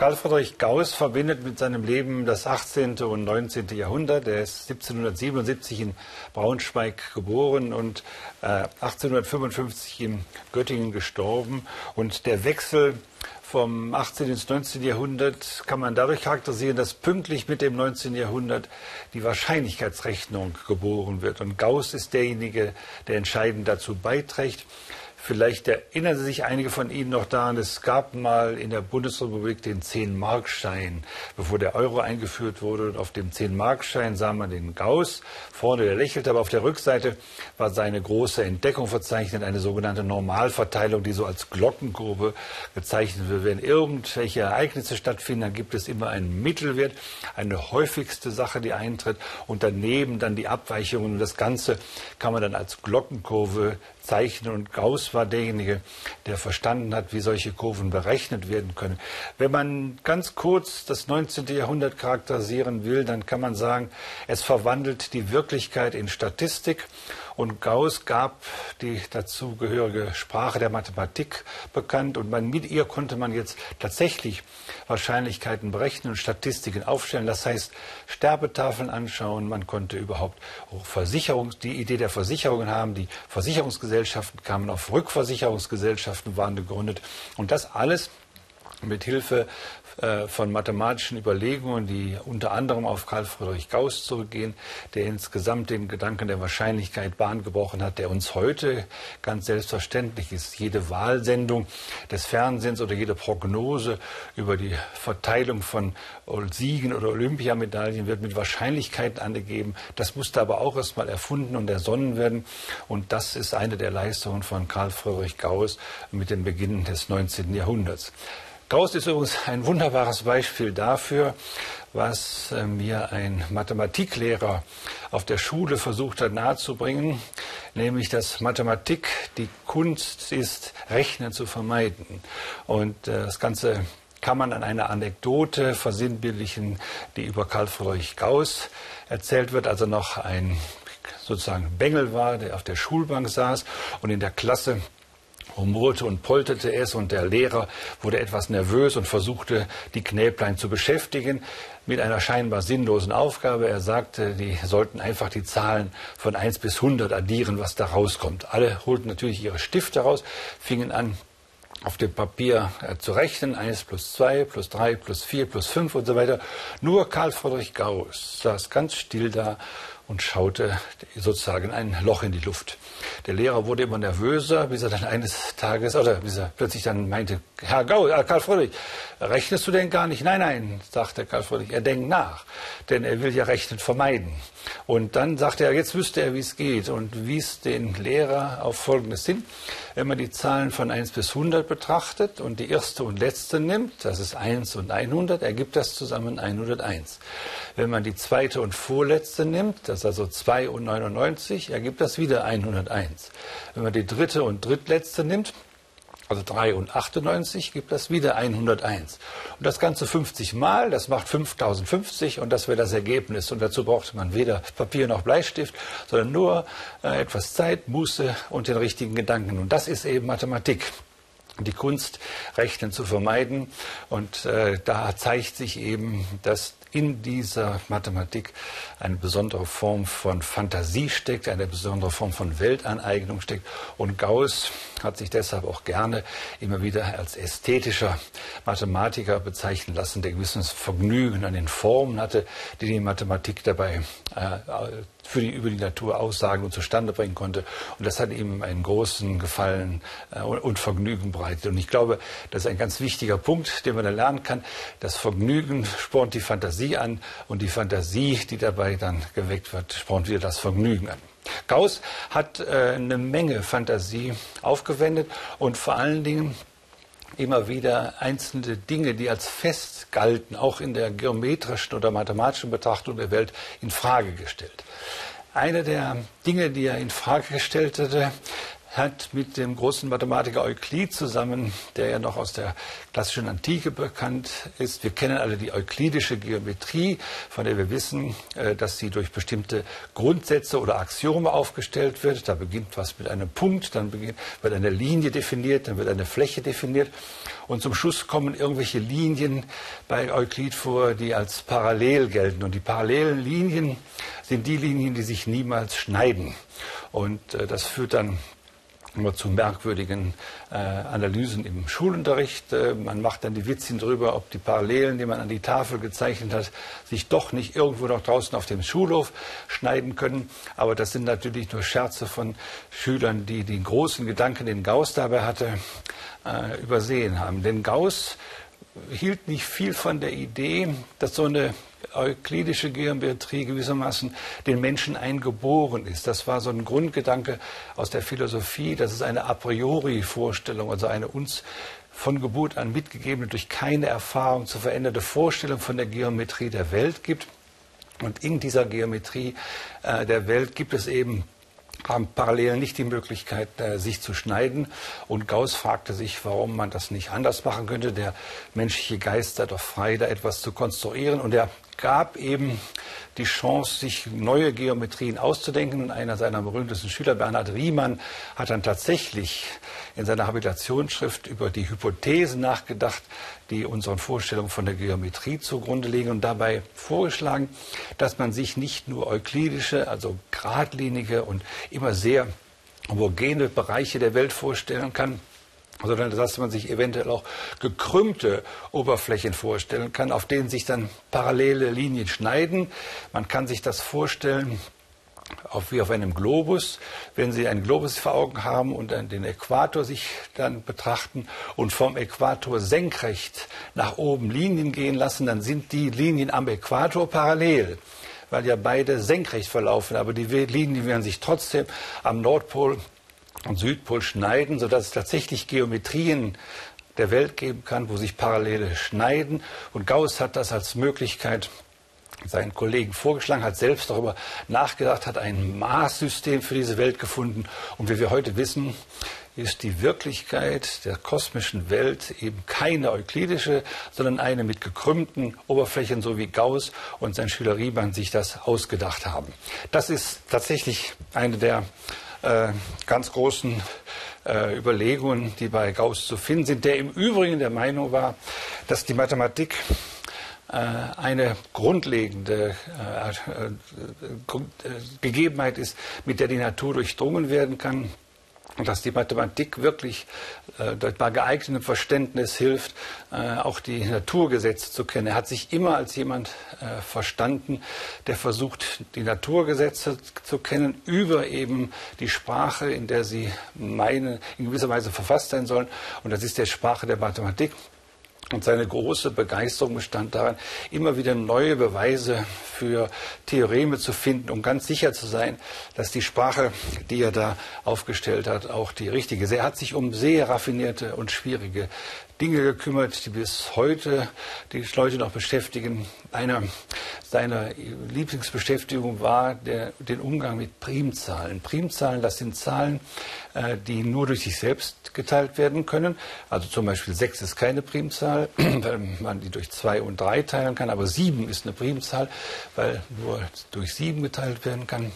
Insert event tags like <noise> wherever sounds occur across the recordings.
Karl Friedrich Gauss verbindet mit seinem Leben das 18. und 19. Jahrhundert. Er ist 1777 in Braunschweig geboren und äh, 1855 in Göttingen gestorben. Und der Wechsel vom 18. ins 19. Jahrhundert kann man dadurch charakterisieren, dass pünktlich mit dem 19. Jahrhundert die Wahrscheinlichkeitsrechnung geboren wird. Und Gauss ist derjenige, der entscheidend dazu beiträgt. Vielleicht erinnern sich einige von Ihnen noch daran, es gab mal in der Bundesrepublik den 10-Markschein, bevor der Euro eingeführt wurde. Und auf dem 10-Markschein sah man den Gauss. Vorne, der lächelte, aber auf der Rückseite war seine große Entdeckung verzeichnet, eine sogenannte Normalverteilung, die so als Glockenkurve gezeichnet wird. Wenn irgendwelche Ereignisse stattfinden, dann gibt es immer einen Mittelwert, eine häufigste Sache, die eintritt, und daneben dann die Abweichungen. Und das Ganze kann man dann als Glockenkurve zeichnen. Und Gauss war derjenige, der verstanden hat, wie solche Kurven berechnet werden können. Wenn man ganz kurz das 19. Jahrhundert charakterisieren will, dann kann man sagen, es verwandelt die Wirklichkeit in Statistik und Gauss gab die dazugehörige Sprache der Mathematik bekannt und man, mit ihr konnte man jetzt tatsächlich Wahrscheinlichkeiten berechnen und Statistiken aufstellen. Das heißt, Sterbetafeln anschauen, man konnte überhaupt Versicherungs, die Idee der Versicherungen haben. Die Versicherungsgesellschaften kamen auf Rückversicherungsgesellschaften, waren gegründet. Und das alles mit Hilfe von mathematischen Überlegungen, die unter anderem auf Karl Friedrich Gauss zurückgehen, der insgesamt den Gedanken der Wahrscheinlichkeit Bahn gebrochen hat, der uns heute ganz selbstverständlich ist. Jede Wahlsendung des Fernsehens oder jede Prognose über die Verteilung von Siegen oder Olympiamedaillen wird mit Wahrscheinlichkeiten angegeben. Das musste aber auch erst mal erfunden und ersonnen werden. Und das ist eine der Leistungen von Karl Friedrich Gauss mit dem Beginn des 19. Jahrhunderts. Gauss ist übrigens ein wunderbares Beispiel dafür, was mir ein Mathematiklehrer auf der Schule versucht hat nahezubringen, nämlich dass Mathematik die Kunst ist, Rechnen zu vermeiden. Und äh, das Ganze kann man an einer Anekdote versinnbildlichen, die über Karl Friedrich Gauss erzählt wird, also noch ein sozusagen Bengel war, der auf der Schulbank saß und in der Klasse rumorte und polterte es und der Lehrer wurde etwas nervös und versuchte, die Knäblein zu beschäftigen mit einer scheinbar sinnlosen Aufgabe. Er sagte, die sollten einfach die Zahlen von 1 bis 100 addieren, was da rauskommt. Alle holten natürlich ihre Stifte raus, fingen an, auf dem Papier äh, zu rechnen, 1 plus 2 plus 3 plus 4 plus 5 und so weiter. Nur Karl Friedrich Gauss saß ganz still da und schaute sozusagen ein Loch in die Luft. Der Lehrer wurde immer nervöser, bis er dann eines Tages, oder bis er plötzlich dann meinte, Herr Gau, äh, Karl Friedrich, rechnest du denn gar nicht? Nein, nein, sagte Karl Friedrich, er denkt nach, denn er will ja Rechnen vermeiden. Und dann sagte er, jetzt wüsste er, wie es geht und wies den Lehrer auf Folgendes hin. Wenn man die Zahlen von 1 bis 100 betrachtet und die erste und letzte nimmt, das ist 1 und 100, ergibt das zusammen 101. Wenn man die zweite und vorletzte nimmt, das ist also 2 und 99, ergibt das wieder 101. Wenn man die dritte und drittletzte nimmt, also 3 und 98 gibt das wieder 101. Und das Ganze 50 Mal, das macht 5050 und das wäre das Ergebnis. Und dazu brauchte man weder Papier noch Bleistift, sondern nur äh, etwas Zeit, Muße und den richtigen Gedanken. Und das ist eben Mathematik die Kunst, Rechnen zu vermeiden. Und äh, da zeigt sich eben, dass in dieser Mathematik eine besondere Form von Fantasie steckt, eine besondere Form von Weltaneignung steckt. Und Gauss hat sich deshalb auch gerne immer wieder als ästhetischer Mathematiker bezeichnen lassen, der gewisses Vergnügen an den Formen hatte, die die Mathematik dabei äh, für die über die Natur Aussagen und zustande bringen konnte. Und das hat ihm einen großen Gefallen äh, und Vergnügen bereitet. Und ich glaube, das ist ein ganz wichtiger Punkt, den man da lernen kann. Das Vergnügen spornt die Fantasie an und die Fantasie, die dabei dann geweckt wird, spornt wieder das Vergnügen an. Gauss hat äh, eine Menge Fantasie aufgewendet und vor allen Dingen immer wieder einzelne Dinge, die als fest galten, auch in der geometrischen oder mathematischen Betrachtung der Welt, in Frage gestellt. Eine der Dinge, die er in Frage gestellt hatte, hat mit dem großen Mathematiker Euklid zusammen, der ja noch aus der klassischen Antike bekannt ist. Wir kennen alle die euklidische Geometrie, von der wir wissen, äh, dass sie durch bestimmte Grundsätze oder Axiome aufgestellt wird. Da beginnt was mit einem Punkt, dann wird eine Linie definiert, dann wird eine Fläche definiert. Und zum Schluss kommen irgendwelche Linien bei Euklid vor, die als parallel gelten. Und die parallelen Linien sind die Linien, die sich niemals schneiden. Und äh, das führt dann immer zu merkwürdigen äh, Analysen im Schulunterricht. Äh, man macht dann die Witzchen drüber, ob die Parallelen, die man an die Tafel gezeichnet hat, sich doch nicht irgendwo noch draußen auf dem Schulhof schneiden können. Aber das sind natürlich nur Scherze von Schülern, die den großen Gedanken, den Gauss dabei hatte, äh, übersehen haben. Denn Gauss hielt nicht viel von der Idee, dass so eine euklidische Geometrie gewissermaßen den Menschen eingeboren ist. Das war so ein Grundgedanke aus der Philosophie, dass es eine a priori Vorstellung, also eine uns von Geburt an mitgegebene, durch keine Erfahrung zu veränderte Vorstellung von der Geometrie der Welt gibt. Und in dieser Geometrie äh, der Welt gibt es eben haben parallel nicht die Möglichkeit, äh, sich zu schneiden. Und Gauss fragte sich, warum man das nicht anders machen könnte. Der menschliche Geist sei doch frei, da etwas zu konstruieren. Und er gab eben die Chance, sich neue Geometrien auszudenken. Und einer seiner berühmtesten Schüler, Bernhard Riemann, hat dann tatsächlich in seiner Habilitationsschrift über die Hypothesen nachgedacht, die unseren Vorstellungen von der Geometrie zugrunde liegen und dabei vorgeschlagen, dass man sich nicht nur euklidische, also geradlinige und immer sehr homogene Bereiche der Welt vorstellen kann, sondern dass man sich eventuell auch gekrümmte Oberflächen vorstellen kann, auf denen sich dann parallele Linien schneiden. Man kann sich das vorstellen auf, wie auf einem Globus. Wenn Sie einen Globus vor Augen haben und den Äquator sich dann betrachten und vom Äquator senkrecht nach oben Linien gehen lassen, dann sind die Linien am Äquator parallel weil ja beide senkrecht verlaufen. Aber die Linien werden sich trotzdem am Nordpol und Südpol schneiden, sodass es tatsächlich Geometrien der Welt geben kann, wo sich Parallele schneiden. Und Gauss hat das als Möglichkeit seinen Kollegen vorgeschlagen, hat selbst darüber nachgedacht, hat ein Maßsystem für diese Welt gefunden. Und wie wir heute wissen, ist die Wirklichkeit der kosmischen Welt eben keine euklidische, sondern eine mit gekrümmten Oberflächen, so wie Gauss und sein Schüler Riemann sich das ausgedacht haben. Das ist tatsächlich eine der ganz großen äh, Überlegungen, die bei Gauss zu finden sind, der im Übrigen der Meinung war, dass die Mathematik äh, eine grundlegende äh, äh, Gegebenheit ist, mit der die Natur durchdrungen werden kann und dass die Mathematik wirklich äh, bei geeignetem Verständnis hilft, äh, auch die Naturgesetze zu kennen. Er hat sich immer als jemand äh, verstanden, der versucht, die Naturgesetze zu kennen über eben die Sprache, in der sie meinen, in gewisser Weise verfasst sein sollen. Und das ist der Sprache der Mathematik. Und seine große Begeisterung bestand darin, immer wieder neue Beweise für Theoreme zu finden, um ganz sicher zu sein, dass die Sprache, die er da aufgestellt hat, auch die richtige ist. Er hat sich um sehr raffinierte und schwierige Dinge gekümmert, die bis heute die Leute noch beschäftigen. Einer seiner Lieblingsbeschäftigung war der, den Umgang mit Primzahlen. Primzahlen, das sind Zahlen, äh, die nur durch sich selbst geteilt werden können. Also zum Beispiel 6 ist keine Primzahl, <clears throat> weil man die durch 2 und 3 teilen kann, aber 7 ist eine Primzahl, weil nur durch 7 geteilt werden kann.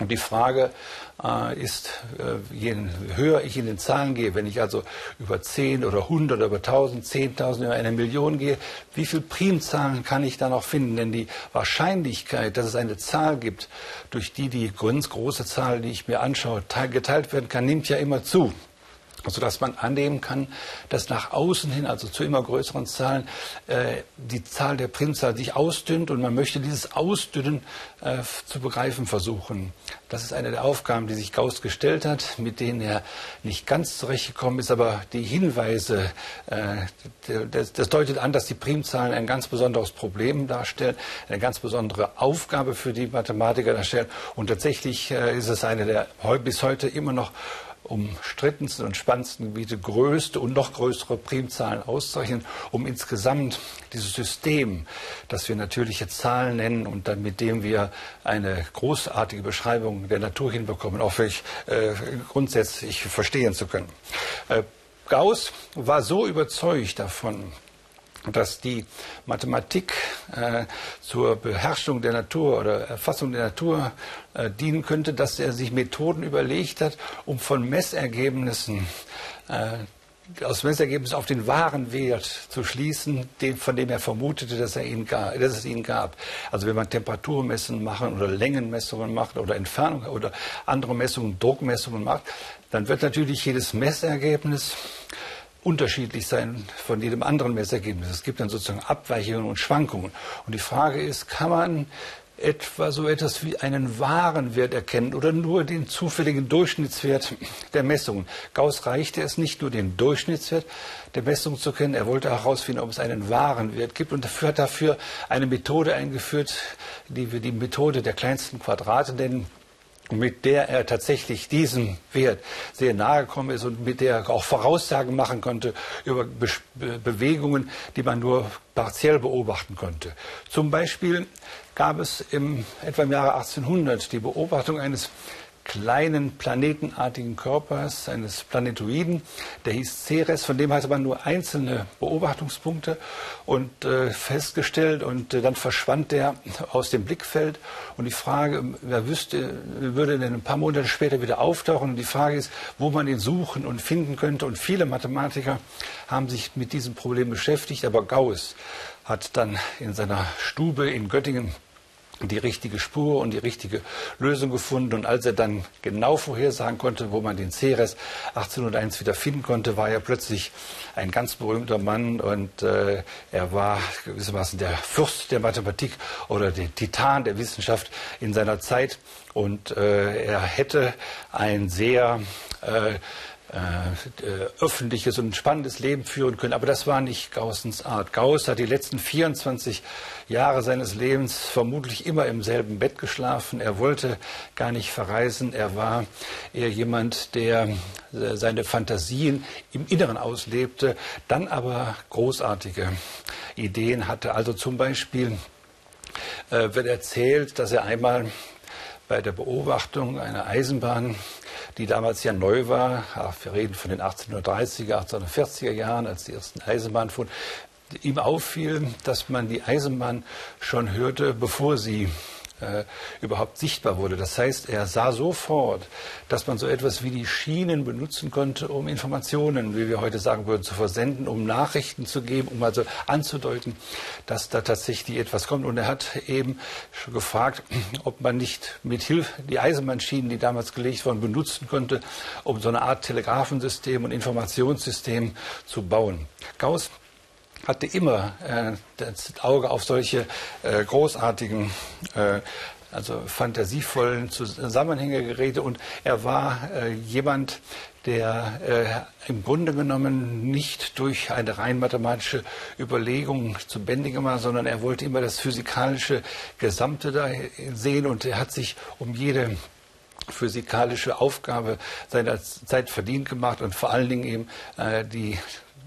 Und die Frage äh, ist, äh, je höher ich in den Zahlen gehe, wenn ich also über 10 oder 100 oder über 1000, 10.000, über eine Million gehe, wie viele Primzahlen kann ich da noch finden? Denn die Wahrscheinlichkeit, dass es eine Zahl gibt, durch die die ganz große Zahl, die ich mir anschaue, geteilt werden kann, nimmt ja immer zu sodass man annehmen kann, dass nach außen hin, also zu immer größeren Zahlen, äh, die Zahl der Primzahl sich ausdünnt und man möchte dieses Ausdünnen äh, zu begreifen versuchen. Das ist eine der Aufgaben, die sich Gauss gestellt hat, mit denen er nicht ganz zurechtgekommen ist, aber die Hinweise, äh, das, das deutet an, dass die Primzahlen ein ganz besonderes Problem darstellen, eine ganz besondere Aufgabe für die Mathematiker darstellen und tatsächlich äh, ist es eine der bis heute immer noch umstrittensten und spannendsten Gebiete größte und noch größere Primzahlen auszurechnen, um insgesamt dieses System, das wir natürliche Zahlen nennen und dann mit dem wir eine großartige Beschreibung der Natur hinbekommen, auch wirklich äh, grundsätzlich verstehen zu können. Äh, Gauss war so überzeugt davon, dass die Mathematik äh, zur Beherrschung der Natur oder Erfassung der Natur äh, dienen könnte, dass er sich Methoden überlegt hat, um von Messergebnissen äh, aus Messergebnissen auf den wahren Wert zu schließen, den, von dem er vermutete, dass, er ihn gab, dass es ihn gab. Also wenn man Temperaturmessungen machen oder Längenmessungen macht oder Entfernung oder andere Messungen, Druckmessungen macht, dann wird natürlich jedes Messergebnis unterschiedlich sein von jedem anderen Messergebnis. Es gibt dann sozusagen Abweichungen und Schwankungen. Und die Frage ist, kann man etwa so etwas wie einen wahren Wert erkennen oder nur den zufälligen Durchschnittswert der Messungen. Gauss reichte es nicht nur den Durchschnittswert der Messung zu kennen, er wollte herausfinden, ob es einen wahren Wert gibt und dafür hat dafür eine Methode eingeführt, die wir die Methode der kleinsten Quadrate nennen mit der er tatsächlich diesem Wert sehr nahe gekommen ist und mit der er auch Voraussagen machen konnte über Be Bewegungen, die man nur partiell beobachten konnte. Zum Beispiel gab es im, etwa im Jahre 1800 die Beobachtung eines kleinen planetenartigen Körpers, eines Planetoiden, der hieß Ceres, von dem hatte man nur einzelne Beobachtungspunkte. Und äh, festgestellt und äh, dann verschwand der aus dem Blickfeld. Und die Frage, wer wüsste, würde denn ein paar Monate später wieder auftauchen? Und die Frage ist, wo man ihn suchen und finden könnte. Und viele Mathematiker haben sich mit diesem Problem beschäftigt, aber Gauss hat dann in seiner Stube in Göttingen die richtige Spur und die richtige Lösung gefunden. Und als er dann genau vorhersagen konnte, wo man den Ceres 1801 wieder finden konnte, war er plötzlich ein ganz berühmter Mann und äh, er war gewissermaßen der Fürst der Mathematik oder der Titan der Wissenschaft in seiner Zeit. Und äh, er hätte ein sehr äh, öffentliches und spannendes Leben führen können. Aber das war nicht Gaussens Art. Gauss hat die letzten 24 Jahre seines Lebens vermutlich immer im selben Bett geschlafen. Er wollte gar nicht verreisen. Er war eher jemand, der äh, seine Fantasien im Inneren auslebte, dann aber großartige Ideen hatte. Also zum Beispiel äh, wird erzählt, dass er einmal bei der Beobachtung einer Eisenbahn die damals ja neu war. Wir reden von den 1830er, 1840er Jahren, als die ersten Eisenbahnen fuhren. Ihm auffiel, dass man die Eisenbahn schon hörte, bevor sie äh, überhaupt sichtbar wurde. Das heißt, er sah sofort, dass man so etwas wie die Schienen benutzen konnte, um Informationen, wie wir heute sagen würden, zu versenden, um Nachrichten zu geben, um also anzudeuten, dass da tatsächlich etwas kommt. Und er hat eben schon gefragt, ob man nicht mit Hilfe die Eisenbahnschienen, die damals gelegt wurden, benutzen konnte, um so eine Art Telegrafensystem und Informationssystem zu bauen. Gauss hatte immer äh, das Auge auf solche äh, großartigen, äh, also fantasievollen Zusammenhänge geredet. Und er war äh, jemand, der äh, im Grunde genommen nicht durch eine rein mathematische Überlegung zu bändigen war, sondern er wollte immer das physikalische Gesamte da sehen. Und er hat sich um jede physikalische Aufgabe seiner Zeit verdient gemacht und vor allen Dingen eben äh, die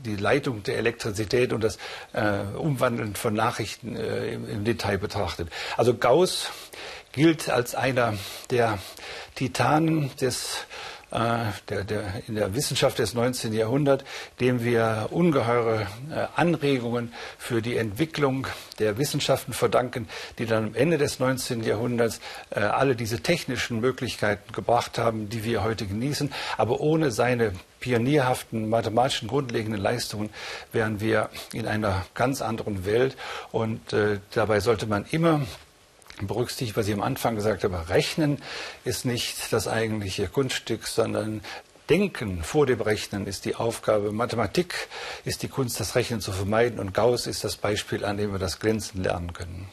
die Leitung der Elektrizität und das äh, Umwandeln von Nachrichten äh, im, im, Detail betrachtet. Also Gauss gilt als einer der Titanen des der, der, in der Wissenschaft des 19. Jahrhunderts, dem wir ungeheure äh, Anregungen für die Entwicklung der Wissenschaften verdanken, die dann am Ende des 19. Jahrhunderts äh, alle diese technischen Möglichkeiten gebracht haben, die wir heute genießen. Aber ohne seine pionierhaften mathematischen grundlegenden Leistungen wären wir in einer ganz anderen Welt. Und äh, dabei sollte man immer berücksichtigt, was ich am Anfang gesagt habe, Rechnen ist nicht das eigentliche Kunststück, sondern Denken vor dem Rechnen ist die Aufgabe. Mathematik ist die Kunst, das Rechnen zu vermeiden. Und Gauss ist das Beispiel, an dem wir das glänzend lernen können.